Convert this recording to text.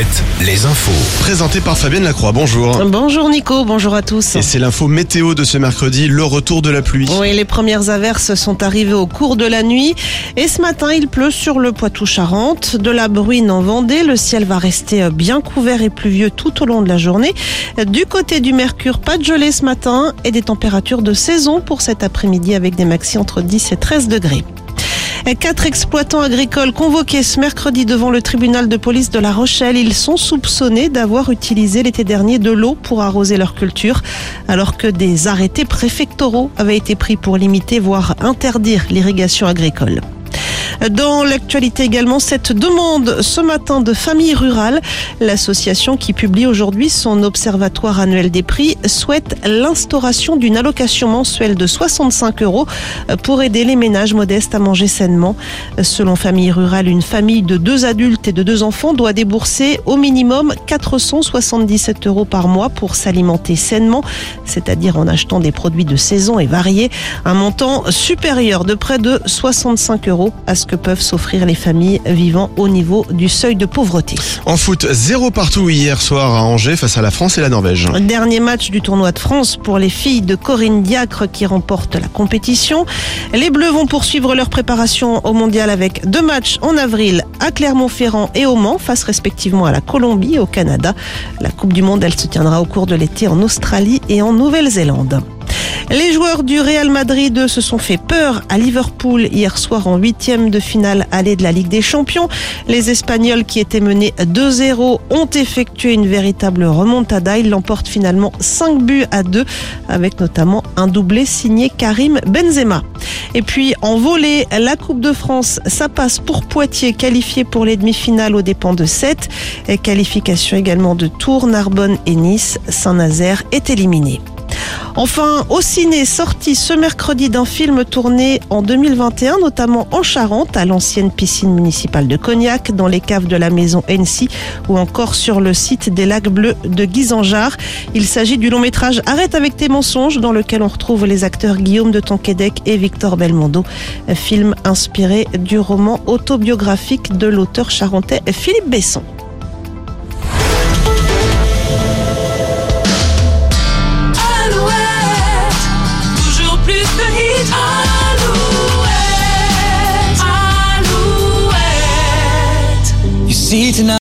7, les infos. Présenté par Fabienne Lacroix, bonjour. Bonjour Nico, bonjour à tous. Et c'est l'info météo de ce mercredi, le retour de la pluie. Oui, les premières averses sont arrivées au cours de la nuit et ce matin il pleut sur le Poitou-Charentes, de la bruine en Vendée, le ciel va rester bien couvert et pluvieux tout au long de la journée. Du côté du Mercure, pas de gelée ce matin et des températures de saison pour cet après-midi avec des maxi entre 10 et 13 degrés. Quatre exploitants agricoles convoqués ce mercredi devant le tribunal de police de La Rochelle. Ils sont soupçonnés d'avoir utilisé l'été dernier de l'eau pour arroser leur culture, alors que des arrêtés préfectoraux avaient été pris pour limiter, voire interdire l'irrigation agricole. Dans l'actualité également, cette demande ce matin de Famille Rurale, l'association qui publie aujourd'hui son observatoire annuel des prix, souhaite l'instauration d'une allocation mensuelle de 65 euros pour aider les ménages modestes à manger sainement. Selon Famille Rurale, une famille de deux adultes et de deux enfants doit débourser au minimum 477 euros par mois pour s'alimenter sainement, c'est-à-dire en achetant des produits de saison et variés, un montant supérieur de près de 65 euros à ce que peuvent s'offrir les familles vivant au niveau du seuil de pauvreté. En foot, zéro partout hier soir à Angers face à la France et la Norvège. Dernier match du tournoi de France pour les filles de Corinne Diacre qui remportent la compétition. Les Bleus vont poursuivre leur préparation au mondial avec deux matchs en avril à Clermont-Ferrand et au Mans face respectivement à la Colombie et au Canada. La Coupe du Monde, elle se tiendra au cours de l'été en Australie et en Nouvelle-Zélande. Les joueurs du Real Madrid se sont fait peur à Liverpool hier soir en huitième de finale allée de la Ligue des Champions. Les Espagnols qui étaient menés 2-0 ont effectué une véritable remontada. Ils l'emportent finalement 5 buts à 2 avec notamment un doublé signé Karim Benzema. Et puis en volée, la Coupe de France, ça passe pour Poitiers, qualifié pour les demi-finales aux dépens de 7. Et qualification également de Tours, Narbonne et Nice. Saint-Nazaire est éliminé. Enfin, au ciné, sorti ce mercredi d'un film tourné en 2021, notamment en Charente, à l'ancienne piscine municipale de Cognac, dans les caves de la maison NC ou encore sur le site des lacs bleus de Guisanjar. Il s'agit du long métrage Arrête avec tes mensonges, dans lequel on retrouve les acteurs Guillaume de Tonquédec et Victor Belmondo. Film inspiré du roman autobiographique de l'auteur charentais Philippe Besson. see tonight.